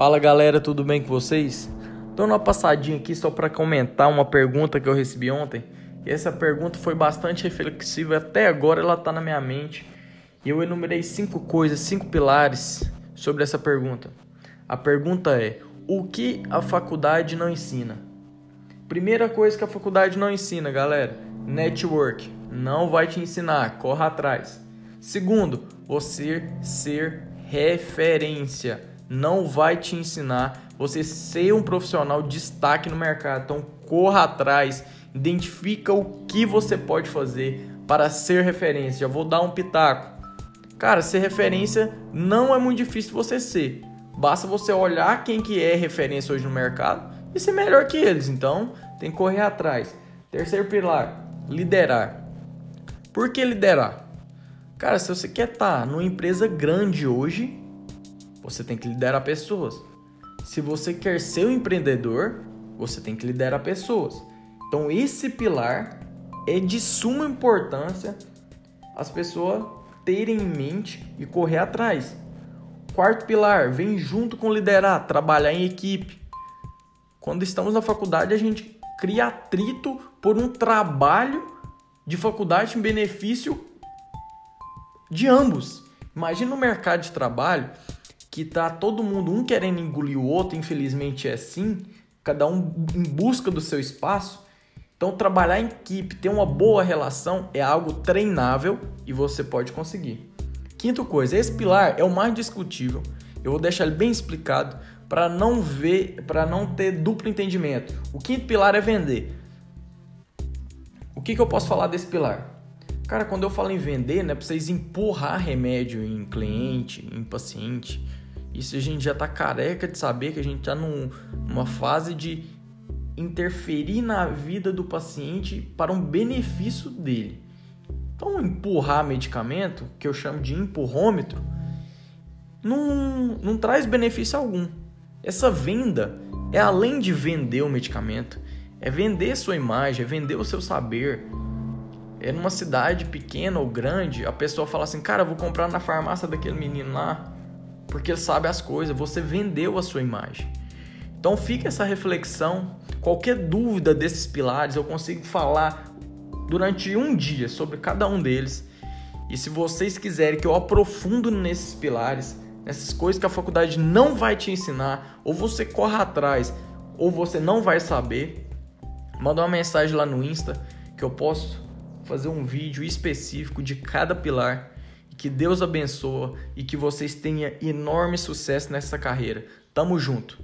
Fala galera, tudo bem com vocês? Dando uma passadinha aqui só para comentar uma pergunta que eu recebi ontem. E essa pergunta foi bastante reflexiva, até agora ela está na minha mente. E eu enumerei cinco coisas, cinco pilares sobre essa pergunta. A pergunta é: o que a faculdade não ensina? Primeira coisa que a faculdade não ensina, galera: network. Não vai te ensinar, corra atrás. Segundo, você ser referência não vai te ensinar você ser um profissional de destaque no mercado. Então corra atrás, identifica o que você pode fazer para ser referência. Já vou dar um pitaco. Cara, ser referência não é muito difícil você ser. Basta você olhar quem que é referência hoje no mercado e ser melhor que eles. Então, tem que correr atrás. Terceiro pilar, liderar. Por que liderar? Cara, se você quer estar numa empresa grande hoje, você tem que liderar pessoas. Se você quer ser um empreendedor, você tem que liderar pessoas. Então, esse pilar é de suma importância as pessoas terem em mente e correr atrás. Quarto pilar, vem junto com liderar, trabalhar em equipe. Quando estamos na faculdade, a gente cria atrito por um trabalho de faculdade em benefício de ambos. Imagina no mercado de trabalho que tá todo mundo um querendo engolir o outro, infelizmente é assim, cada um em busca do seu espaço. Então trabalhar em equipe, ter uma boa relação é algo treinável e você pode conseguir. Quinto coisa, esse pilar é o mais discutível. Eu vou deixar ele bem explicado para não ver, para não ter duplo entendimento. O quinto pilar é vender. O que, que eu posso falar desse pilar? Cara, quando eu falo em vender, não é para vocês empurrar remédio em cliente, em paciente. Isso a gente já tá careca de saber que a gente tá num, numa fase de interferir na vida do paciente para um benefício dele. Então, empurrar medicamento, que eu chamo de empurrômetro, não, não traz benefício algum. Essa venda é além de vender o medicamento, é vender sua imagem, é vender o seu saber, é numa cidade pequena ou grande, a pessoa fala assim: "Cara, vou comprar na farmácia daquele menino lá, porque sabe as coisas". Você vendeu a sua imagem. Então fica essa reflexão. Qualquer dúvida desses pilares, eu consigo falar durante um dia sobre cada um deles. E se vocês quiserem que eu aprofundo nesses pilares, nessas coisas que a faculdade não vai te ensinar, ou você corra atrás, ou você não vai saber, manda uma mensagem lá no Insta que eu posso fazer um vídeo específico de cada pilar. Que Deus abençoe e que vocês tenham enorme sucesso nessa carreira. Tamo junto!